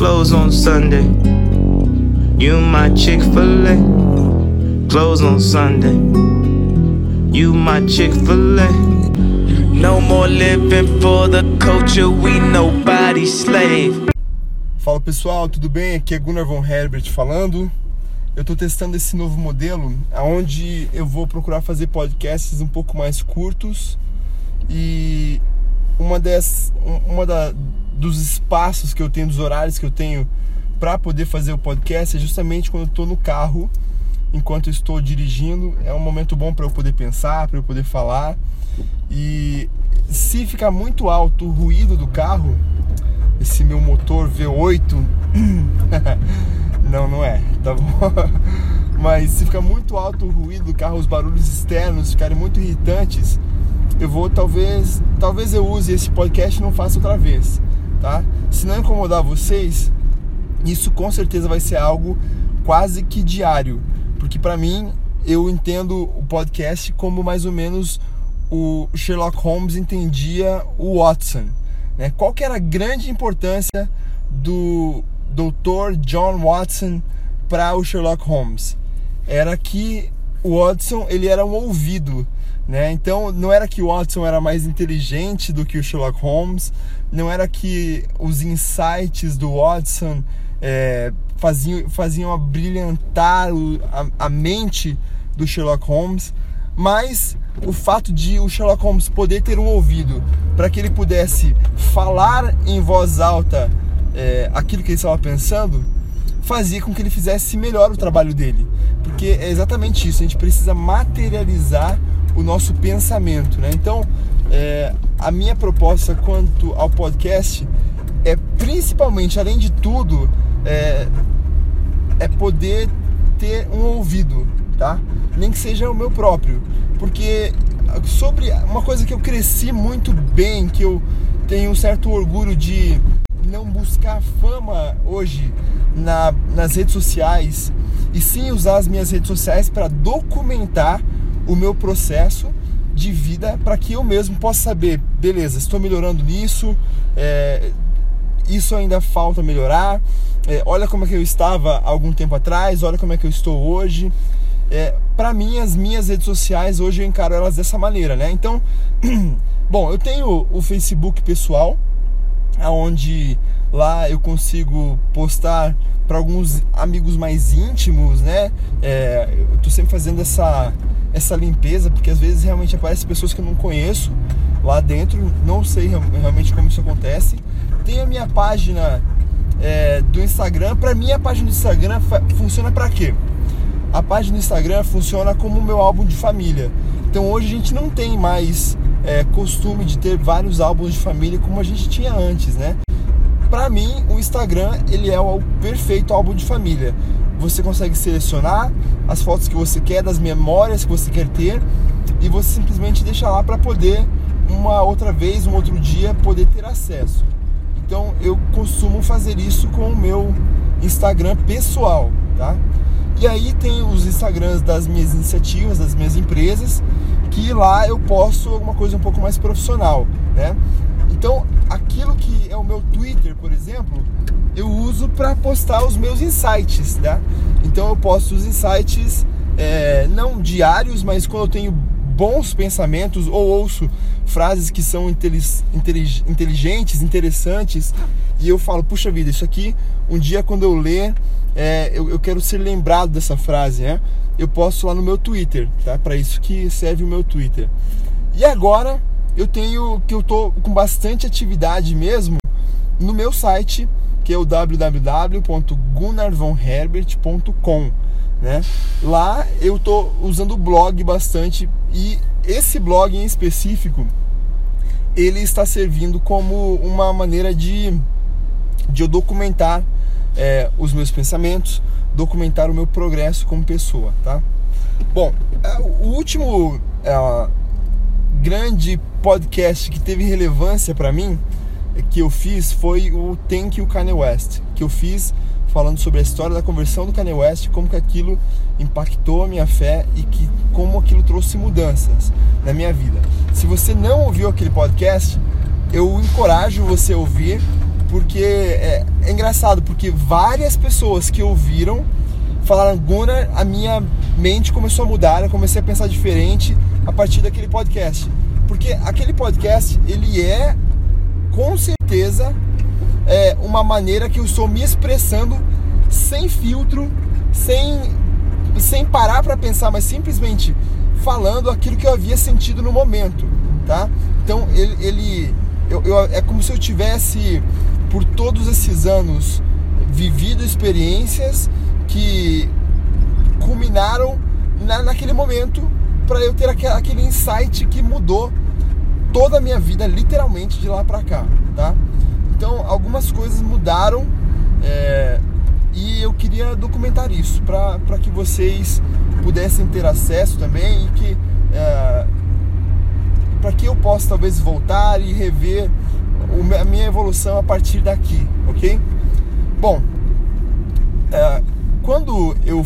close on Sunday. You my Chick fil A. Close on Sunday. You my Chick fil A. No more living for the culture, we nobody slave. Fala pessoal, tudo bem? Aqui é Gunnar von Herbert falando. Eu estou testando esse novo modelo, onde eu vou procurar fazer podcasts um pouco mais curtos e uma das uma da, dos espaços que eu tenho, dos horários que eu tenho para poder fazer o podcast é justamente quando eu estou no carro, enquanto eu estou dirigindo. É um momento bom para eu poder pensar, para eu poder falar. E se ficar muito alto o ruído do carro, esse meu motor V8, não, não é, tá bom? Mas se ficar muito alto o ruído do carro, os barulhos externos ficarem muito irritantes, eu vou talvez, talvez eu use esse podcast e não faça outra vez, tá? Se não incomodar vocês, isso com certeza vai ser algo quase que diário, porque para mim eu entendo o podcast como mais ou menos o Sherlock Holmes entendia o Watson, né? Qual que era a grande importância do Dr. John Watson para o Sherlock Holmes? Era que o Watson ele era um ouvido né? Então não era que o Watson era mais inteligente do que o Sherlock Holmes, não era que os insights do Watson é, faziam, faziam brilhantar o, a, a mente do Sherlock Holmes, mas o fato de o Sherlock Holmes poder ter um ouvido para que ele pudesse falar em voz alta é, aquilo que ele estava pensando, fazia com que ele fizesse melhor o trabalho dele. Porque é exatamente isso, a gente precisa materializar o nosso pensamento, né? Então, é, a minha proposta quanto ao podcast é principalmente, além de tudo, é, é poder ter um ouvido, tá? Nem que seja o meu próprio, porque sobre uma coisa que eu cresci muito bem, que eu tenho um certo orgulho de não buscar fama hoje na, nas redes sociais e sim usar as minhas redes sociais para documentar o meu processo de vida para que eu mesmo possa saber, beleza, estou melhorando nisso, é, isso ainda falta melhorar, é, olha como é que eu estava algum tempo atrás, olha como é que eu estou hoje. É, para mim, as minhas redes sociais hoje eu encaro elas dessa maneira, né? Então, bom, eu tenho o Facebook pessoal, aonde lá eu consigo postar para alguns amigos mais íntimos, né? É, eu tô sempre fazendo essa essa limpeza, porque às vezes realmente aparecem pessoas que eu não conheço lá dentro, não sei realmente como isso acontece. Tem a minha página é, do Instagram, para mim a página do Instagram funciona para quê? A página do Instagram funciona como o meu álbum de família. Então hoje a gente não tem mais é, costume de ter vários álbuns de família como a gente tinha antes, né? Para mim, o Instagram ele é o perfeito álbum de família você consegue selecionar as fotos que você quer, das memórias que você quer ter e você simplesmente deixa lá para poder uma outra vez, um outro dia poder ter acesso. Então eu costumo fazer isso com o meu Instagram pessoal, tá? E aí tem os Instagrams das minhas iniciativas, das minhas empresas, que lá eu posto alguma coisa um pouco mais profissional, né? Então, aquilo que é o meu Twitter, por exemplo, eu uso para postar os meus insights, né? Então eu posto os insights é, não diários, mas quando eu tenho bons pensamentos ou ouço frases que são inteligentes, interessantes e eu falo, puxa vida, isso aqui um dia quando eu ler é, eu, eu, quero ser lembrado dessa frase, né? Eu posto lá no meu Twitter, tá? Para isso que serve o meu Twitter. E agora eu tenho que eu tô com bastante atividade mesmo no meu site que é o www.gunnarvonherbert.com, né? Lá eu tô usando o blog bastante e esse blog em específico ele está servindo como uma maneira de, de eu documentar é, os meus pensamentos, documentar o meu progresso como pessoa, tá? Bom, é, o último é, grande podcast que teve relevância para mim que eu fiz foi o Thank You Kanye West, que eu fiz falando sobre a história da conversão do Kanye West, como que aquilo impactou a minha fé e que como aquilo trouxe mudanças na minha vida. Se você não ouviu aquele podcast, eu encorajo você a ouvir, porque é, é engraçado, porque várias pessoas que ouviram falaram, Gunnar, a minha mente começou a mudar, eu comecei a pensar diferente a partir daquele podcast. Porque aquele podcast, ele é, com certeza, é, uma maneira que eu estou me expressando sem filtro, sem, sem parar para pensar, mas simplesmente falando aquilo que eu havia sentido no momento, tá? Então ele, ele eu, eu, é como se eu tivesse por todos esses anos vivido experiências que culminaram na, naquele momento para eu ter aquele, aquele insight que mudou toda a minha vida, literalmente de lá para cá, tá? Então algumas coisas mudaram é, e eu queria documentar isso para que vocês pudessem ter acesso também e que é, para que eu possa talvez voltar e rever a minha evolução a partir daqui, ok? Bom, é, quando eu,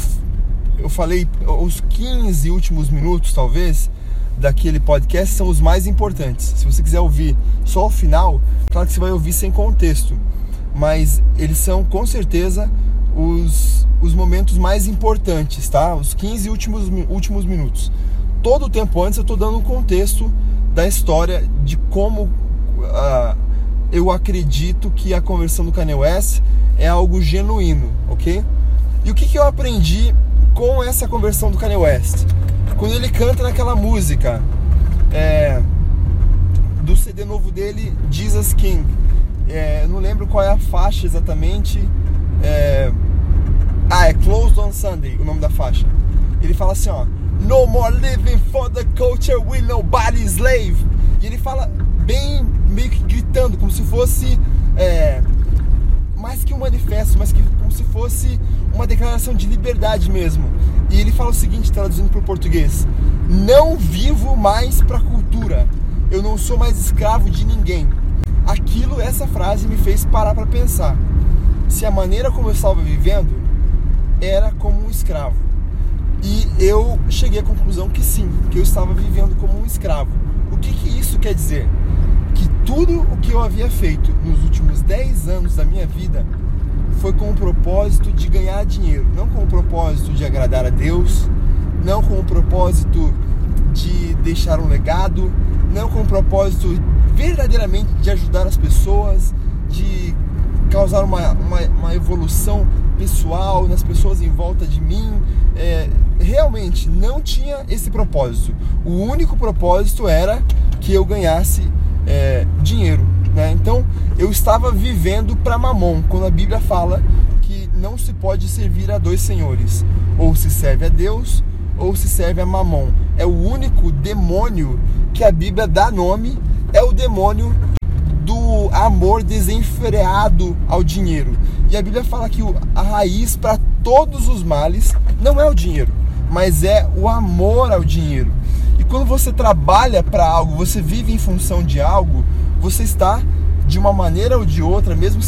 eu falei os 15 últimos minutos, talvez, daquele podcast são os mais importantes. Se você quiser ouvir só o final, claro que você vai ouvir sem contexto, mas eles são com certeza os, os momentos mais importantes, tá? Os 15 últimos, últimos minutos. Todo o tempo antes eu estou dando um contexto da história de como uh, eu acredito que a conversão do Kanye West é algo genuíno, ok? E o que, que eu aprendi com essa conversão do Kanye West? Quando ele canta naquela música é, do CD novo dele, Jesus King. É, não lembro qual é a faixa exatamente. É, ah, é Closed on Sunday, o nome da faixa. Ele fala assim, ó. No more living for the culture with nobody slave. E ele fala bem, meio que gritando, como se fosse é, mais que um manifesto, mas que, como se fosse uma declaração de liberdade mesmo. E ele fala o seguinte, traduzindo para o português: Não vivo mais para a cultura, eu não sou mais escravo de ninguém. Aquilo, essa frase me fez parar para pensar se a maneira como eu estava vivendo era como um escravo. E eu cheguei à conclusão que sim, que eu estava vivendo como um escravo. O que, que isso quer dizer? Que tudo o que eu havia feito nos últimos 10 anos da minha vida foi com o propósito de ganhar dinheiro, não com o propósito de agradar a Deus, não com o propósito de deixar um legado, não com o propósito verdadeiramente de ajudar as pessoas, de causar uma, uma, uma evolução pessoal nas pessoas em volta de mim. É, realmente não tinha esse propósito. O único propósito era que eu ganhasse é, dinheiro. Né? Então eu estava vivendo para mamon, quando a Bíblia fala que não se pode servir a dois senhores, ou se serve a Deus ou se serve a mamon. É o único demônio que a Bíblia dá nome, é o demônio do amor desenfreado ao dinheiro. E a Bíblia fala que a raiz para todos os males não é o dinheiro, mas é o amor ao dinheiro. Quando você trabalha para algo, você vive em função de algo, você está de uma maneira ou de outra, mesmo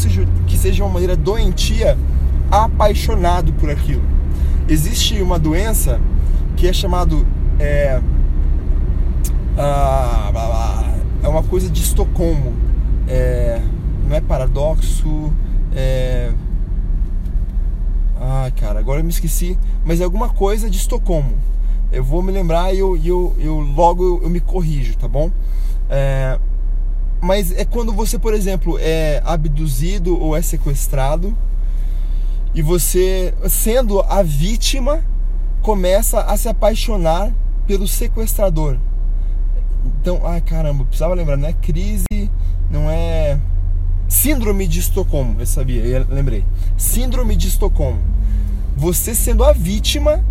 que seja uma maneira doentia, apaixonado por aquilo. Existe uma doença que é chamado é, ah, é uma coisa de Estocolmo. É, não é paradoxo, é, ah, cara, agora eu me esqueci, mas é alguma coisa de Estocolmo. Eu vou me lembrar e eu, eu, eu, logo eu, me corrijo, tá bom? É, mas é quando você, por exemplo, é abduzido ou é sequestrado e você, sendo a vítima, começa a se apaixonar pelo sequestrador. Então, ai caramba, precisava lembrar, não é crise, não é síndrome de Estocolmo, eu sabia, eu lembrei. Síndrome de Estocolmo. Você sendo a vítima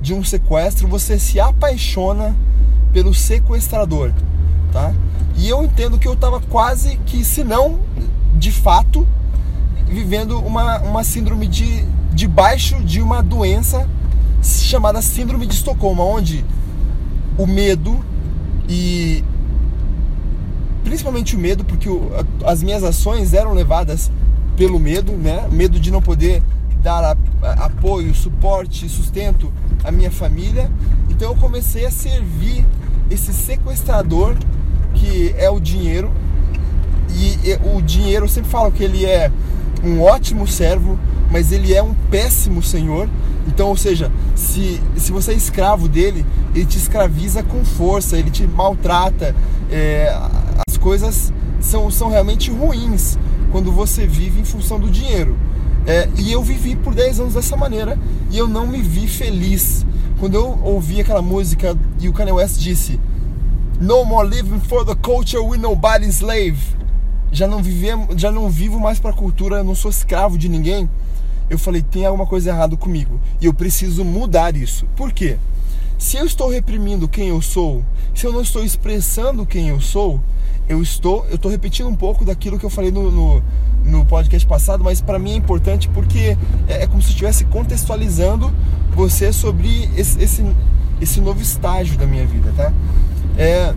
de um sequestro, você se apaixona pelo sequestrador, tá? E eu entendo que eu estava quase que, se não de fato, vivendo uma, uma síndrome de debaixo de uma doença chamada síndrome de Estocolmo, onde o medo e principalmente o medo, porque as minhas ações eram levadas pelo medo, né? Medo de não poder dar a, apoio, suporte, sustento à minha família. Então eu comecei a servir esse sequestrador que é o dinheiro e, e o dinheiro, eu sempre falo que ele é um ótimo servo, mas ele é um péssimo senhor. Então, ou seja, se, se você é escravo dele, ele te escraviza com força, ele te maltrata. É, as coisas são, são realmente ruins quando você vive em função do dinheiro. É, e eu vivi por 10 anos dessa maneira e eu não me vi feliz. Quando eu ouvi aquela música e o Kanye West disse No more living for the culture with nobody's slave. Já não, vivemos, já não vivo mais para a cultura, não sou escravo de ninguém. Eu falei, tem alguma coisa errada comigo e eu preciso mudar isso. Por quê? Se eu estou reprimindo quem eu sou, se eu não estou expressando quem eu sou, eu estou, eu estou repetindo um pouco daquilo que eu falei no, no, no podcast passado, mas para mim é importante porque é, é, como se estivesse contextualizando você sobre esse, esse, esse novo estágio da minha vida, tá? É,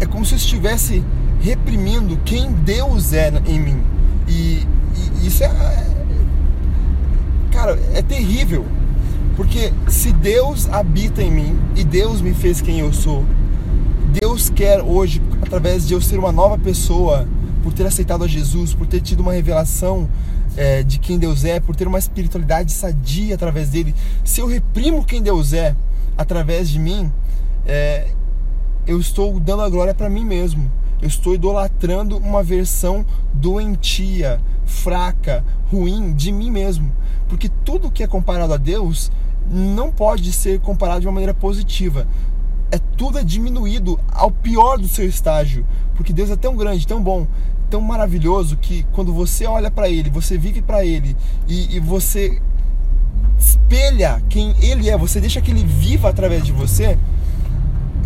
é como se eu estivesse reprimindo quem Deus é em mim. E, e isso é. Cara, é terrível. Porque se Deus habita em mim e Deus me fez quem eu sou, Deus quer hoje, através de eu ser uma nova pessoa, por ter aceitado a Jesus, por ter tido uma revelação é, de quem Deus é, por ter uma espiritualidade sadia através dele, se eu reprimo quem Deus é através de mim, é, eu estou dando a glória para mim mesmo. Eu estou idolatrando uma versão doentia, fraca, ruim de mim mesmo. Porque tudo que é comparado a Deus não pode ser comparado de uma maneira positiva é tudo é diminuído ao pior do seu estágio, porque Deus é tão grande, tão bom, tão maravilhoso que quando você olha para Ele, você vive para Ele e, e, você espelha quem Ele é, você deixa que Ele viva através de você.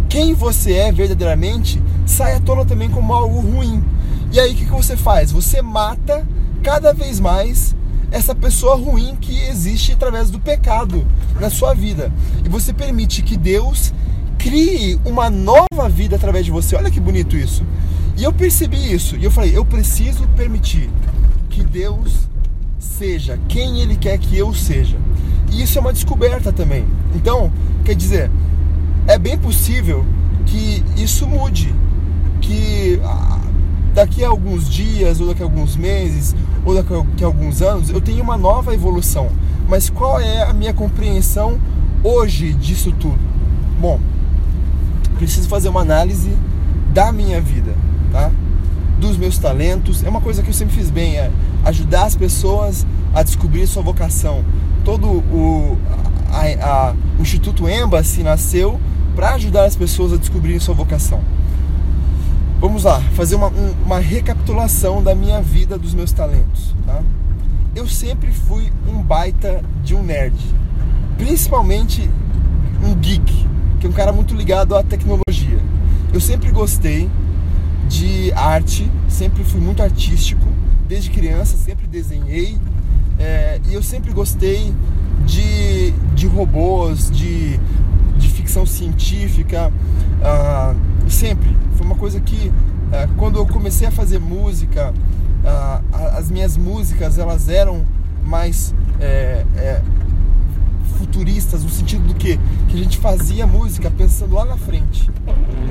Quem você é verdadeiramente sai à tona também como algo ruim. E aí o que, que você faz? Você mata cada vez mais essa pessoa ruim que existe através do pecado na sua vida. E você permite que Deus crie uma nova vida através de você. Olha que bonito isso. E eu percebi isso. E eu falei, eu preciso permitir que Deus seja quem Ele quer que eu seja. E isso é uma descoberta também. Então, quer dizer, é bem possível que isso mude. Que ah, daqui a alguns dias, ou daqui a alguns meses, ou daqui a alguns anos, eu tenha uma nova evolução. Mas qual é a minha compreensão hoje disso tudo? Bom, preciso fazer uma análise da minha vida, tá? Dos meus talentos. É uma coisa que eu sempre fiz bem, é ajudar as pessoas a descobrir sua vocação. Todo o, a, a, o Instituto Embassy nasceu para ajudar as pessoas a descobrirem sua vocação. Vamos lá, fazer uma, um, uma recapitulação da minha vida, dos meus talentos. Tá? Eu sempre fui um baita de um nerd, principalmente um geek que é um cara muito ligado à tecnologia. Eu sempre gostei de arte, sempre fui muito artístico, desde criança sempre desenhei é, e eu sempre gostei de, de robôs, de, de ficção científica, uh, sempre. Foi uma coisa que uh, quando eu comecei a fazer música, uh, as minhas músicas elas eram mais é, é, futuristas, no sentido do que? Que a gente fazia música pensando lá na frente.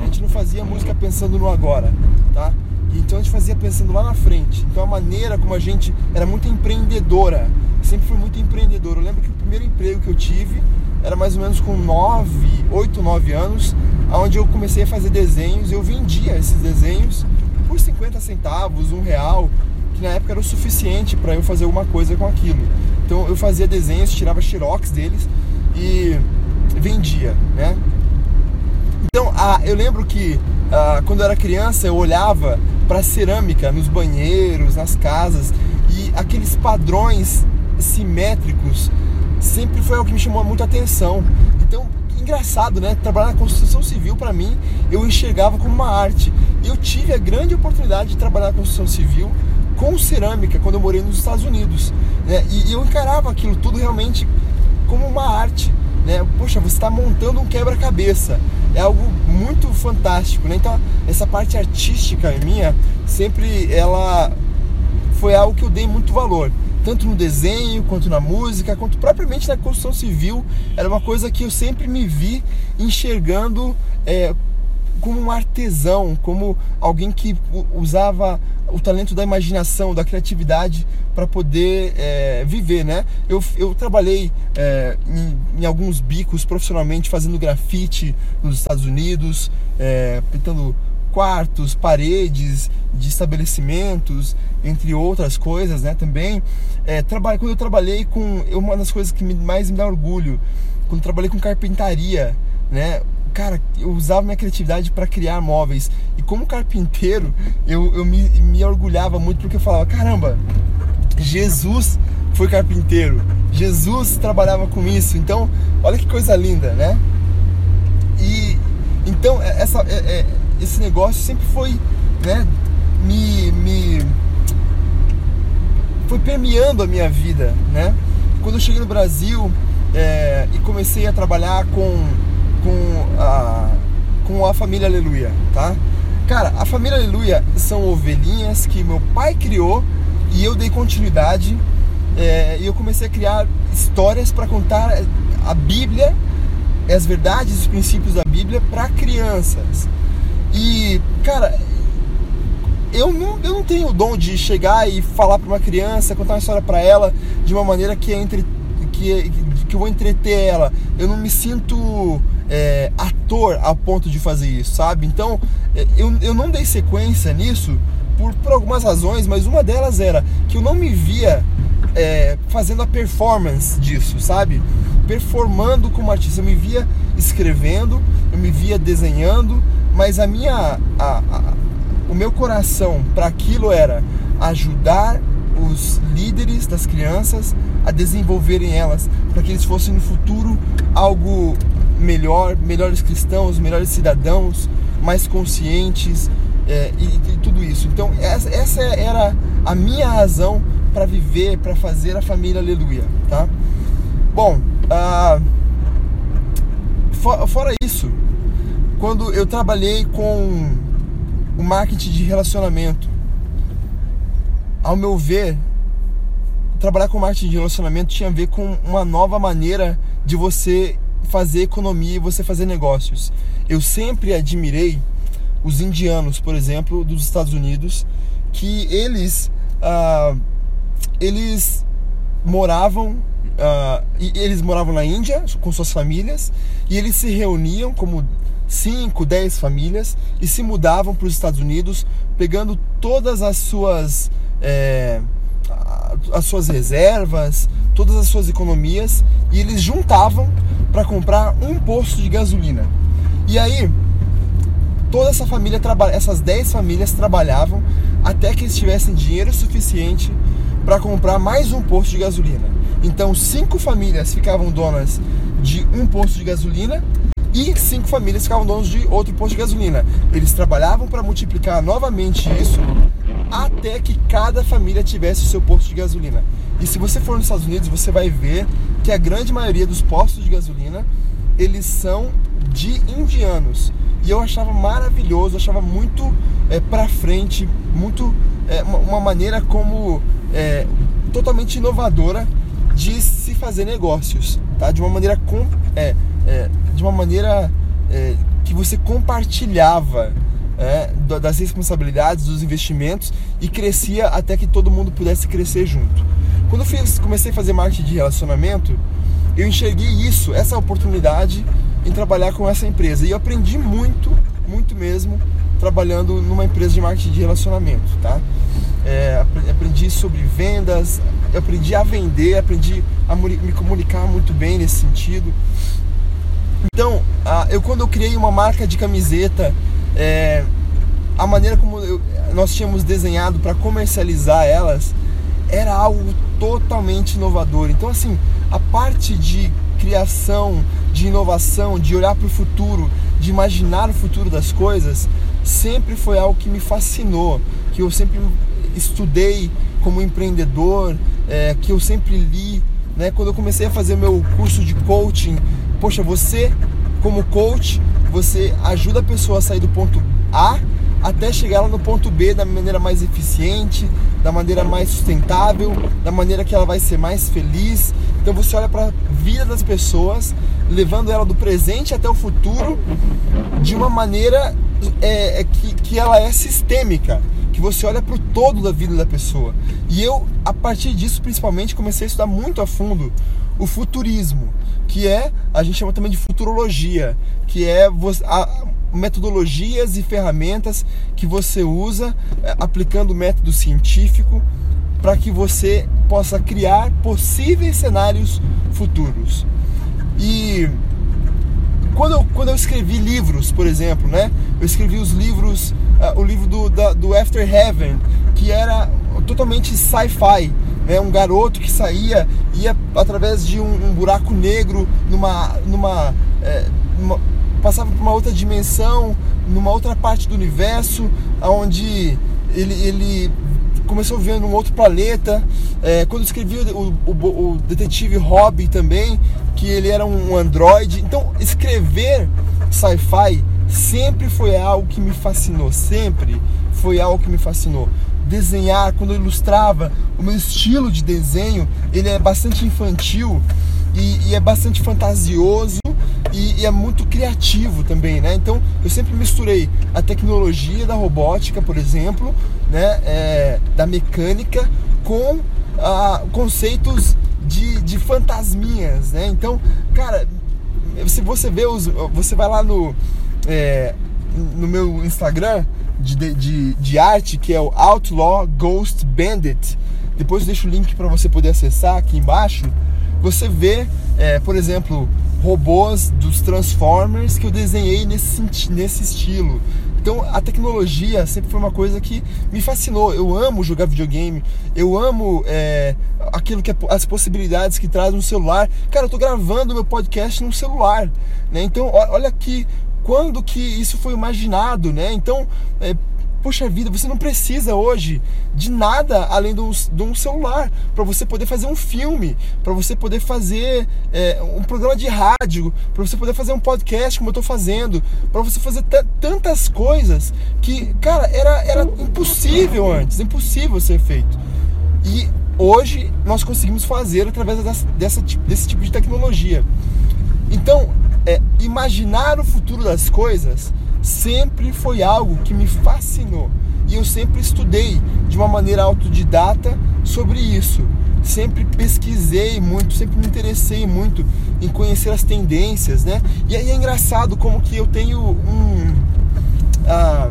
A gente não fazia música pensando no agora, tá? Então a gente fazia pensando lá na frente. Então a maneira como a gente era muito empreendedora, sempre fui muito empreendedor. Eu lembro que o primeiro emprego que eu tive era mais ou menos com 9, 8, 9 anos, onde eu comecei a fazer desenhos. Eu vendia esses desenhos por 50 centavos, um real, que na época era o suficiente para eu fazer alguma coisa com aquilo. Então eu fazia desenhos, tirava xerox deles e vendia, né? Então ah, eu lembro que quando eu era criança eu olhava para cerâmica nos banheiros, nas casas e aqueles padrões simétricos sempre foi algo que me chamou muita atenção. Então engraçado, né? Trabalhar na construção civil para mim eu enxergava como uma arte. Eu tive a grande oportunidade de trabalhar na construção civil com cerâmica quando eu morei nos Estados Unidos. Né? E, e eu encarava aquilo tudo realmente como uma arte. Né? Poxa, você está montando um quebra-cabeça. É algo muito fantástico. Né? Então, essa parte artística minha sempre ela foi algo que eu dei muito valor. Tanto no desenho, quanto na música, quanto propriamente na construção civil. Era uma coisa que eu sempre me vi enxergando é, como um artesão, como alguém que usava o talento da imaginação, da criatividade para poder é, viver, né? Eu, eu trabalhei é, em, em, alguns bicos profissionalmente fazendo grafite nos Estados Unidos, é, pintando quartos, paredes de estabelecimentos, entre outras coisas, né? Também é, quando eu trabalhei com uma das coisas que mais me dá orgulho, quando trabalhei com carpintaria, né? Cara, eu usava minha criatividade para criar móveis. E como carpinteiro, eu, eu me, me orgulhava muito porque eu falava: caramba, Jesus foi carpinteiro, Jesus trabalhava com isso. Então, olha que coisa linda, né? E então, é, essa, é, é, esse negócio sempre foi, né, me, me foi permeando a minha vida, né? Quando eu cheguei no Brasil é, e comecei a trabalhar com com a, com a família Aleluia, tá? Cara, a família Aleluia são ovelhinhas que meu pai criou e eu dei continuidade é, e eu comecei a criar histórias para contar a Bíblia, as verdades, os princípios da Bíblia para crianças. E, cara, eu não, eu não tenho o dom de chegar e falar para uma criança, contar uma história para ela de uma maneira que é entre que, que eu vou entreter ela. Eu não me sinto é, ator a ponto de fazer isso, sabe? Então é, eu, eu não dei sequência nisso por, por algumas razões, mas uma delas era que eu não me via é, fazendo a performance disso, sabe? Performando como artista. Eu me via escrevendo, eu me via desenhando, mas a minha. A, a, o meu coração para aquilo era ajudar os líderes das crianças a desenvolverem elas, para que eles fossem no futuro algo melhor, melhores cristãos, melhores cidadãos, mais conscientes é, e, e, tudo isso. Então essa, essa era a minha razão para viver, para fazer a família Aleluia, tá? Bom, ah, for, fora isso, quando eu trabalhei com o marketing de relacionamento, ao meu ver, trabalhar com marketing de relacionamento tinha a ver com uma nova maneira de você fazer economia e você fazer negócios. Eu sempre admirei os indianos, por exemplo, dos Estados Unidos, que eles ah, eles moravam ah, eles moravam na Índia com suas famílias e eles se reuniam como 5, 10 famílias e se mudavam para os Estados Unidos, pegando todas as suas é, as suas reservas, todas as suas economias e eles juntavam para comprar um posto de gasolina. E aí, toda essa família, essas 10 famílias trabalhavam até que eles tivessem dinheiro suficiente para comprar mais um posto de gasolina. Então, cinco famílias ficavam donas de um posto de gasolina e cinco famílias ficavam donas de outro posto de gasolina. Eles trabalhavam para multiplicar novamente isso até que cada família tivesse o seu posto de gasolina. E se você for nos Estados Unidos, você vai ver que a grande maioria dos postos de gasolina eles são de indianos. E eu achava maravilhoso, achava muito é, para frente, muito é, uma, maneira como é, totalmente inovadora de se fazer negócios, tá? De uma maneira com, é, é, de uma maneira é, que você compartilhava é, das responsabilidades, dos investimentos e crescia até que todo mundo pudesse crescer junto. Quando eu fiz, comecei a fazer marketing de relacionamento, eu enxerguei isso, essa oportunidade em trabalhar com essa empresa e eu aprendi muito, muito mesmo trabalhando numa empresa de marketing de relacionamento, tá? É, aprendi sobre vendas, aprendi a vender, aprendi a me comunicar muito bem nesse sentido. Então, eu quando eu criei uma marca de camiseta é, a maneira como eu, nós tínhamos desenhado para comercializar elas era algo totalmente inovador. Então, assim, a parte de criação, de inovação, de olhar para o futuro, de imaginar o futuro das coisas, sempre foi algo que me fascinou, que eu sempre estudei como empreendedor, é, que eu sempre li. Né? Quando eu comecei a fazer meu curso de coaching, poxa, você como coach, você ajuda a pessoa a sair do ponto A até chegar lá no ponto B da maneira mais eficiente, da maneira mais sustentável, da maneira que ela vai ser mais feliz. Então você olha para a vida das pessoas, levando ela do presente até o futuro de uma maneira é, é que, que ela é sistêmica, que você olha para o todo da vida da pessoa. E eu, a partir disso, principalmente, comecei a estudar muito a fundo o futurismo, que é, a gente chama também de futurologia, que é a, metodologias e ferramentas que você usa é, aplicando o método científico para que você possa criar possíveis cenários futuros. E quando eu, quando eu escrevi livros, por exemplo, né? Eu escrevi os livros, uh, o livro do, da, do After Heaven, que era totalmente sci-fi, né? Um garoto que saía, ia através de um, um buraco negro numa, numa, é, numa passava por uma outra dimensão, numa outra parte do universo, onde ele, ele começou vendo um outro planeta. É, quando escrevi o, o, o, detetive Hobby também, que ele era um androide. Então, escrever sci-fi sempre foi algo que me fascinou, sempre foi algo que me fascinou. Desenhar, quando eu ilustrava, o meu estilo de desenho, ele é bastante infantil e, e é bastante fantasioso e, e, é muito criativo também, né? Então eu sempre misturei a tecnologia da robótica, por exemplo, né? É, da mecânica com ah, conceitos de, de fantasminhas, né? Então, cara, se você vê os, você vai lá no é, no meu Instagram de, de, de arte que é o Outlaw Ghost Bandit. Depois eu deixo o link para você poder acessar aqui embaixo. Você vê, é, por exemplo, robôs dos Transformers que eu desenhei nesse, nesse estilo. Então a tecnologia sempre foi uma coisa que me fascinou. Eu amo jogar videogame, eu amo é, aquilo que é, as possibilidades que traz um celular. Cara, eu tô gravando meu podcast num celular, né? Então olha que quando que isso foi imaginado, né? Então é, Poxa vida, você não precisa hoje de nada além de um, celular para você poder fazer um filme, para você poder fazer é, um programa de rádio, para você poder fazer um podcast como eu estou fazendo, para você fazer tantas coisas que, cara, era, era impossível antes, impossível ser feito. E hoje nós conseguimos fazer através dessa, dessa, desse tipo de tecnologia. Então, é, imaginar o futuro das coisas sempre foi algo que me fascinou e eu sempre estudei de uma maneira autodidata sobre isso. Sempre pesquisei muito, sempre me interessei muito em conhecer as tendências, né? E aí é engraçado como que eu tenho um, ah,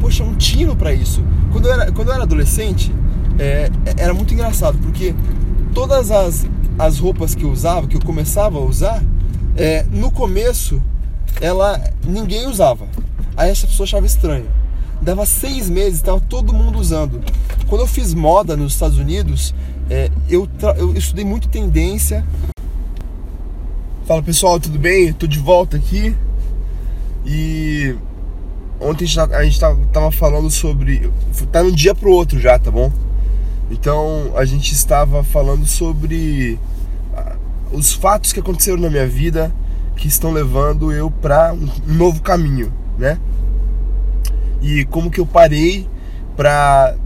poxa, um tiro para isso. Quando eu era, quando eu era adolescente, é, era muito engraçado porque todas as, as roupas que eu usava, que eu começava a usar, é, no começo ela ninguém usava. Aí essa pessoa achava estranho. Dava seis meses, estava todo mundo usando. Quando eu fiz moda nos Estados Unidos, é, eu, eu estudei muito tendência. Fala pessoal, tudo bem? Estou de volta aqui. E ontem a gente tava falando sobre. Tá de um dia pro outro já, tá bom? Então a gente estava falando sobre os fatos que aconteceram na minha vida que estão levando eu para um novo caminho, né? E como que eu parei para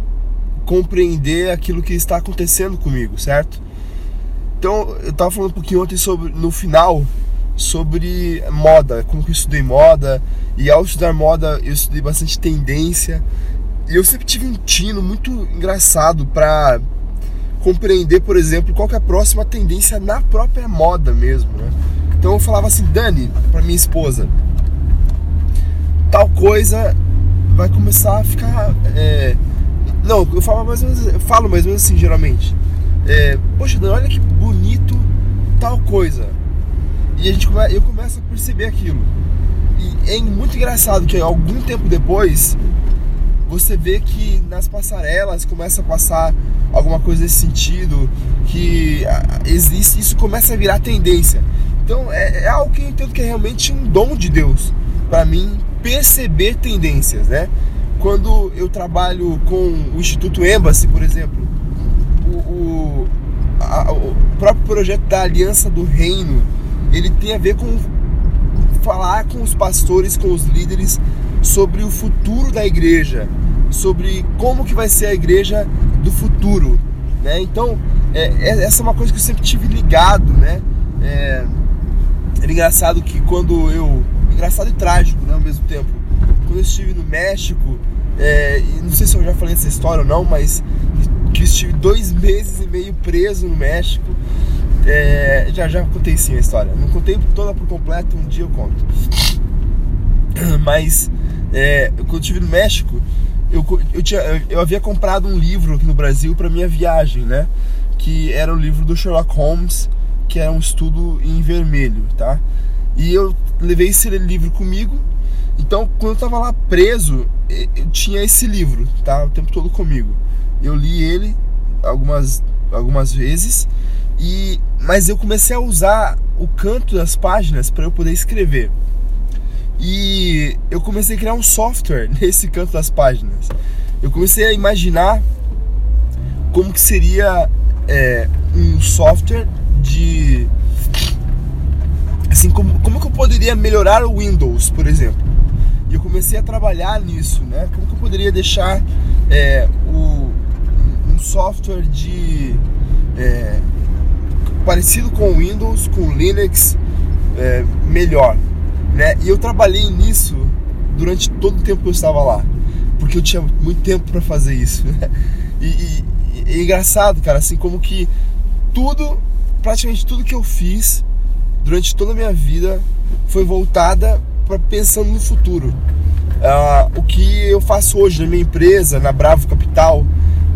compreender aquilo que está acontecendo comigo, certo? Então, eu estava falando um pouquinho ontem sobre no final sobre moda, como que eu estudei moda, e ao estudar moda eu estudei bastante tendência. E eu sempre tive um tino muito engraçado para compreender, por exemplo, qual que é a próxima tendência na própria moda mesmo, né? Então eu falava assim, Dani, para minha esposa, tal coisa vai começar a ficar. É... Não, eu falo mais ou menos, eu falo mais ou menos assim, geralmente. É, Poxa, Dani, olha que bonito tal coisa. E a gente come... eu começo a perceber aquilo. E é muito engraçado que algum tempo depois você vê que nas passarelas começa a passar alguma coisa nesse sentido, que ah, existe, isso começa a virar tendência. Então é, é algo que eu entendo que é realmente um dom de Deus para mim perceber tendências, né? Quando eu trabalho com o Instituto Embassy, por exemplo, o, o, a, o próprio projeto da Aliança do Reino, ele tem a ver com falar com os pastores, com os líderes sobre o futuro da igreja, sobre como que vai ser a igreja do futuro, né? Então, é, é essa é uma coisa que eu sempre tive ligado, né? É, era engraçado que quando eu. Engraçado e trágico, né, ao mesmo tempo. quando eu estive no México, é, não sei se eu já falei essa história ou não, mas que estive dois meses e meio preso no México. É, já já contei sim a história. Não contei toda por completo, um dia eu conto. Mas é, quando eu estive no México, eu, eu, tinha, eu havia comprado um livro aqui no Brasil para minha viagem, né? Que era o livro do Sherlock Holmes, que era um estudo em vermelho, tá? E eu levei esse livro comigo. Então, quando eu tava lá preso, eu tinha esse livro, tá? O tempo todo comigo. Eu li ele algumas, algumas vezes, e mas eu comecei a usar o canto das páginas para eu poder escrever. E eu comecei a criar um software nesse canto das páginas. Eu comecei a imaginar como que seria é, um software de assim como, como que eu poderia melhorar o Windows, por exemplo. E eu comecei a trabalhar nisso, né? Como que eu poderia deixar é, o, um software de é, parecido com o Windows, com o Linux, é, melhor. Né? E eu trabalhei nisso durante todo o tempo que eu estava lá, porque eu tinha muito tempo para fazer isso. Né? E, e, e, é engraçado, cara, assim como que tudo, praticamente tudo que eu fiz durante toda a minha vida foi voltada para pensando no futuro. Uh, o que eu faço hoje na minha empresa, na Bravo Capital,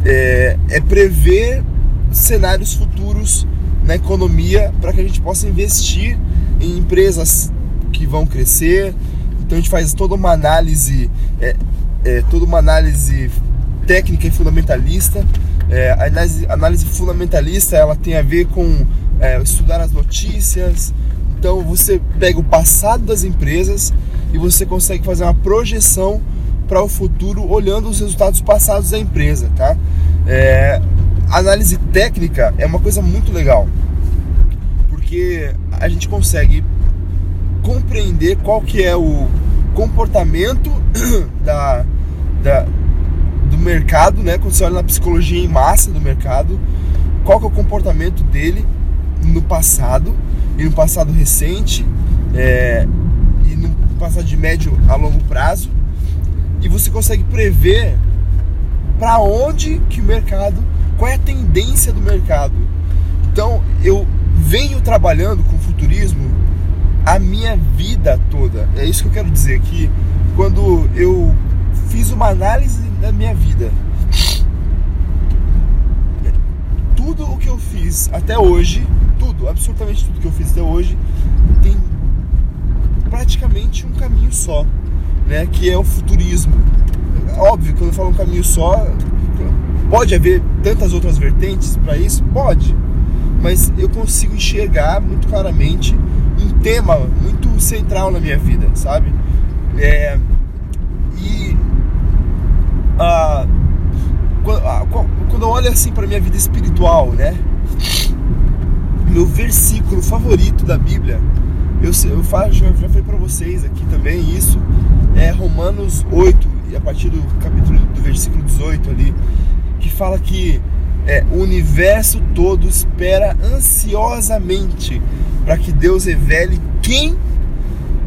é, é prever cenários futuros na economia para que a gente possa investir em empresas que vão crescer. Então a gente faz toda uma análise, é, é, toda uma análise técnica e fundamentalista. É, a análise, análise, fundamentalista ela tem a ver com é, estudar as notícias. Então você pega o passado das empresas e você consegue fazer uma projeção para o futuro olhando os resultados passados da empresa, tá? É, análise técnica é uma coisa muito legal porque a gente consegue compreender qual que é o comportamento da, da, do mercado, né? Quando você olha na psicologia em massa do mercado, qual que é o comportamento dele no passado e no passado recente é, e no passado de médio a longo prazo e você consegue prever para onde que o mercado, qual é a tendência do mercado. Então eu venho trabalhando com futurismo a minha vida toda. É isso que eu quero dizer aqui. Quando eu fiz uma análise da minha vida, tudo o que eu fiz até hoje, tudo, absolutamente tudo que eu fiz até hoje, tem praticamente um caminho só, né? Que é o futurismo. Óbvio, quando eu falo um caminho só, pode haver tantas outras vertentes para isso? Pode. Mas eu consigo enxergar muito claramente tema muito central na minha vida, sabe? É, e ah, quando eu olho assim para minha vida espiritual, né? Meu versículo favorito da Bíblia, eu, eu já falei para vocês aqui também isso, é Romanos 8, e a partir do capítulo do versículo 18 ali, que fala que é, o universo todo espera ansiosamente para que Deus revele quem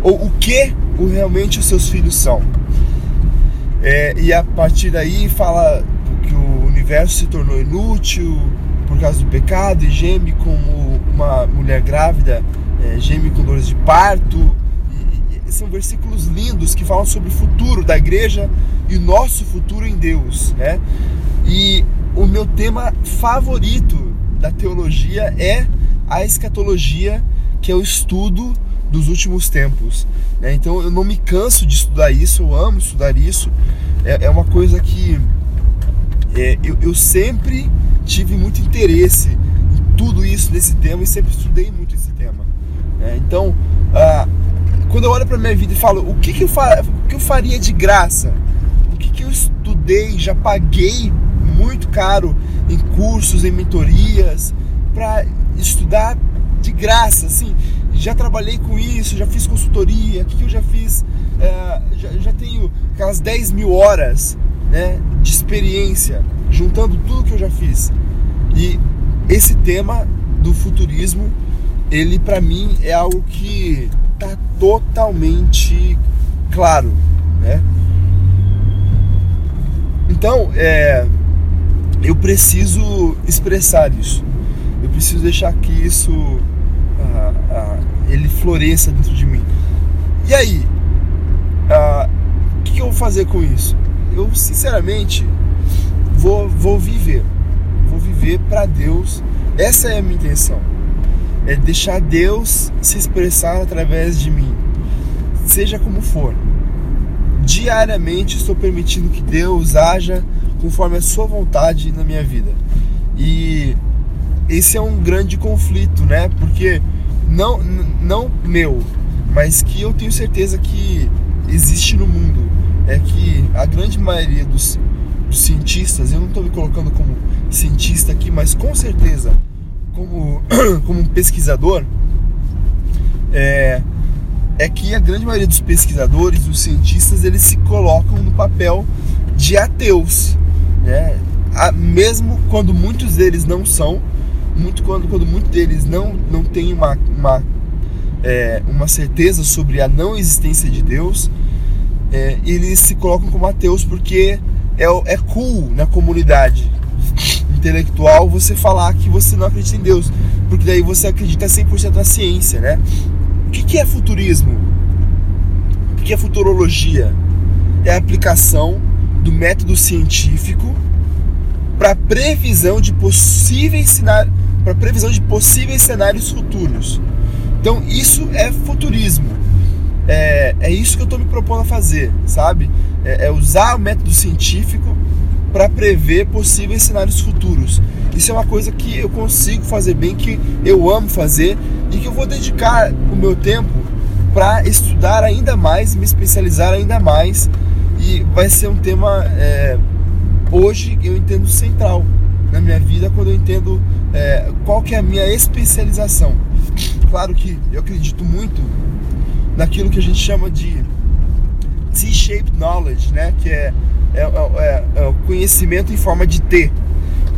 ou o que o, realmente os seus filhos são. É, e a partir daí fala que o universo se tornou inútil por causa do pecado e geme como uma mulher grávida é, geme com dores de parto. São versículos lindos que falam sobre o futuro da igreja e o nosso futuro em Deus. Né? E o meu tema favorito da teologia é a escatologia, que é o estudo dos últimos tempos. Né? Então eu não me canso de estudar isso, eu amo estudar isso. É, é uma coisa que é, eu, eu, sempre tive muito interesse em tudo isso nesse tema e sempre estudei muito esse tema. Né? Então, ah, quando eu olho para minha vida e falo o que, que, eu, o que eu faria de graça, o que, que eu estudei, já paguei muito caro em cursos, em mentorias, para estudar de graça, assim. Já trabalhei com isso, já fiz consultoria, o que, eu já fiz? É, já, já, tenho aquelas 10 mil horas né, de experiência, juntando tudo que eu já fiz. E esse tema do futurismo, ele para mim é algo que tá totalmente claro, né? Então, é, eu preciso expressar isso. Eu preciso deixar que isso ah, ah, ele floresça dentro de mim. E aí, ah, o que, que eu vou fazer com isso? Eu sinceramente vou, vou viver, vou viver para Deus. Essa é a minha intenção. É deixar Deus se expressar através de mim, seja como for. Diariamente estou permitindo que Deus haja conforme a sua vontade na minha vida. E esse é um grande conflito, né? Porque não não meu, mas que eu tenho certeza que existe no mundo é que a grande maioria dos, dos cientistas, eu não estou me colocando como cientista aqui, mas com certeza como como um pesquisador é é que a grande maioria dos pesquisadores, dos cientistas, eles se colocam no papel de ateus né? mesmo quando muitos deles não são, muito quando, quando muitos deles não, não têm uma, uma, é, uma certeza sobre a não existência de Deus, é, eles se colocam como ateus porque é, é cool na comunidade intelectual você falar que você não acredita em Deus, porque daí você acredita 100% na ciência, né? O que, que é futurismo? O que é futurologia? É a aplicação do método científico para previsão de possíveis cenários, para previsão de possíveis cenários futuros. Então isso é futurismo. É, é isso que eu estou me propondo a fazer, sabe? É, é usar o método científico para prever possíveis cenários futuros. Isso é uma coisa que eu consigo fazer bem, que eu amo fazer e que eu vou dedicar o meu tempo para estudar ainda mais, me especializar ainda mais e vai ser um tema é, hoje eu entendo central na minha vida quando eu entendo é, qual que é a minha especialização. Claro que eu acredito muito naquilo que a gente chama de T-shaped knowledge, né? Que é, é, é, é, o conhecimento em forma de T.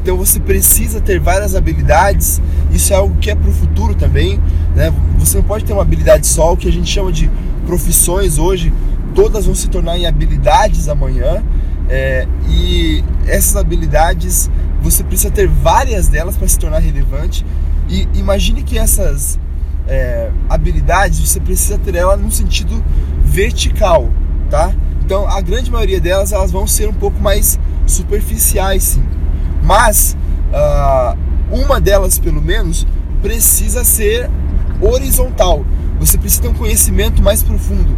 Então você precisa ter várias habilidades. Isso é algo que é para o futuro também. Né? Você não pode ter uma habilidade só, o que a gente chama de profissões hoje todas vão se tornar em habilidades amanhã. É, e essas habilidades você precisa ter várias delas para se tornar relevante. E imagine que essas é, habilidades você precisa ter ela no sentido vertical, tá? Então a grande maioria delas elas vão ser um pouco mais superficiais, sim. Mas uh, uma delas pelo menos precisa ser horizontal. Você precisa ter um conhecimento mais profundo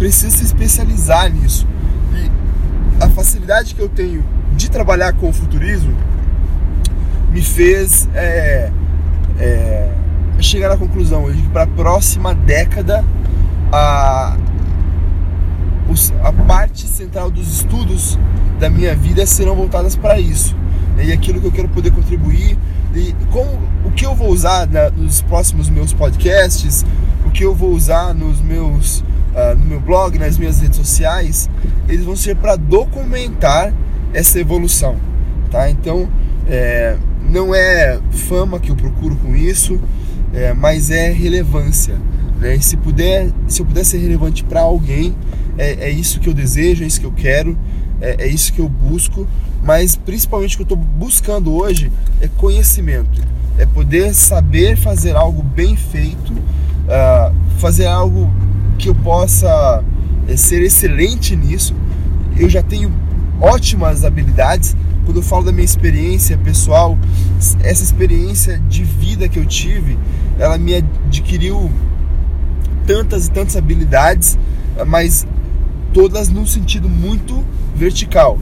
precisa se especializar nisso. E a facilidade que eu tenho de trabalhar com o futurismo me fez é, é, chegar à conclusão que para a próxima década a, a parte central dos estudos da minha vida serão voltadas para isso. E aquilo que eu quero poder contribuir e como o que eu vou usar na, nos próximos meus podcasts, o que eu vou usar nos meus uh, no meu blog, nas minhas redes sociais, eles vão ser para documentar essa evolução, tá? Então, é, não é fama que eu procuro com isso, é, mas é relevância, né? Se puder, se eu puder ser relevante para alguém, é, é, isso que eu desejo, é isso que eu quero, é, é isso que eu busco, mas principalmente o que eu estou buscando hoje é conhecimento, é poder saber fazer algo bem feito, uh, fazer algo que eu possa é, ser excelente nisso. Eu já tenho ótimas habilidades. Quando eu falo da minha experiência pessoal, essa experiência de vida que eu tive, ela me adquiriu tantas e tantas habilidades, mas todas num sentido muito vertical.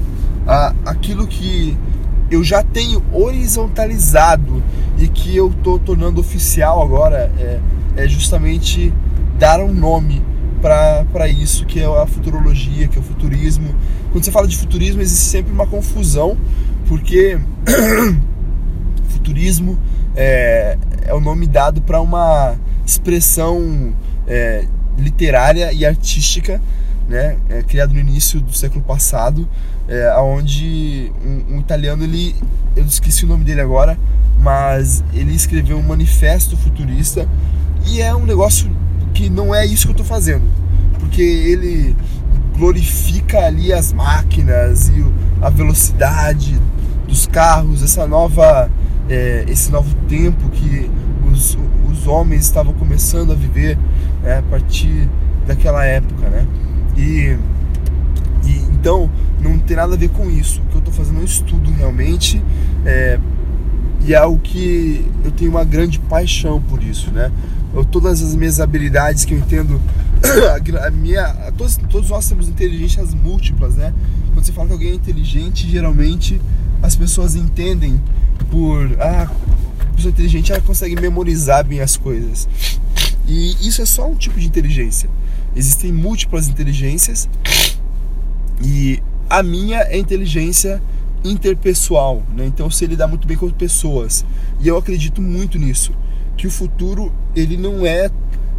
Aquilo que eu já tenho horizontalizado e que eu estou tornando oficial agora é, é justamente dar um nome para isso que é a futurologia, que é o futurismo. Quando você fala de futurismo, existe sempre uma confusão, porque futurismo é, é o nome dado para uma expressão é, literária e artística, né, é, criado no início do século passado, é, onde um, um italiano ele, eu esqueci o nome dele agora, mas ele escreveu um manifesto futurista e é um negócio que não é isso que eu estou fazendo. Porque ele, glorifica ali as máquinas e a velocidade dos carros, essa nova, é, esse novo tempo que os, os homens estavam começando a viver né, a partir daquela época, né? E, e, então não tem nada a ver com isso. O que eu estou fazendo é um estudo realmente é, e é algo que eu tenho uma grande paixão por isso, né? Eu, todas as minhas habilidades que eu entendo, a minha, todos, todos nós temos inteligências múltiplas, né? Quando você fala que alguém é inteligente, geralmente as pessoas entendem por ah, a pessoa inteligente ela consegue memorizar bem as coisas. E isso é só um tipo de inteligência. Existem múltiplas inteligências e a minha é inteligência interpessoal, né? Então eu sei lidar muito bem com pessoas. E eu acredito muito nisso, que o futuro ele não é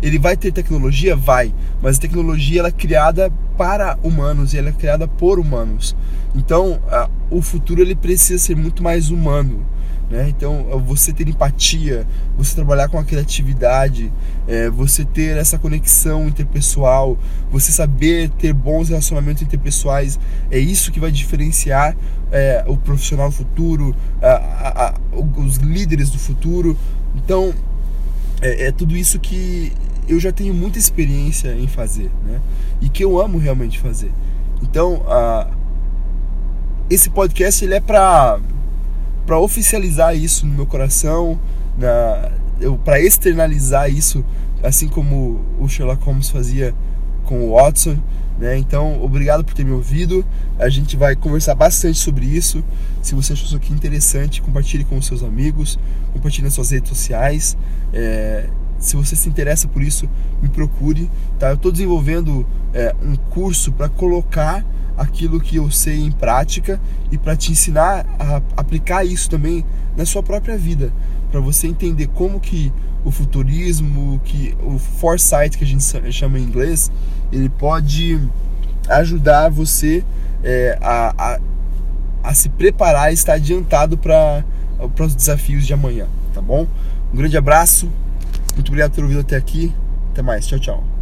ele vai ter tecnologia, vai, mas a tecnologia ela é criada para humanos e ela é criada por humanos. Então, a, o futuro ele precisa ser muito mais humano. Né? Então, você ter empatia, você trabalhar com a criatividade, é, você ter essa conexão interpessoal, você saber ter bons relacionamentos interpessoais, é isso que vai diferenciar é, o profissional futuro, a, a, os líderes do futuro. Então, é, é, tudo isso que eu já tenho muita experiência em fazer, né? E que eu amo realmente fazer. Então, esse podcast ele é para para oficializar isso no meu coração, na para externalizar isso, assim como o Sherlock Holmes fazia com o Watson, né? Então, obrigado por ter me ouvido. A gente vai conversar bastante sobre isso. Se você achou isso aqui interessante, compartilhe com os seus amigos, compartilhe nas suas redes sociais. É, se você se interessa por isso, me procure. Tá? Eu estou desenvolvendo é, um curso para colocar aquilo que eu sei em prática e para te ensinar a aplicar isso também na sua própria vida, para você entender como que o futurismo, que o foresight que a gente chama em inglês, ele pode ajudar você é, a, a, a, se preparar e estar adiantado para os desafios de amanhã, tá bom? Um grande abraço, muito obrigado por ter ouvido até aqui, até mais, tchau, tchau.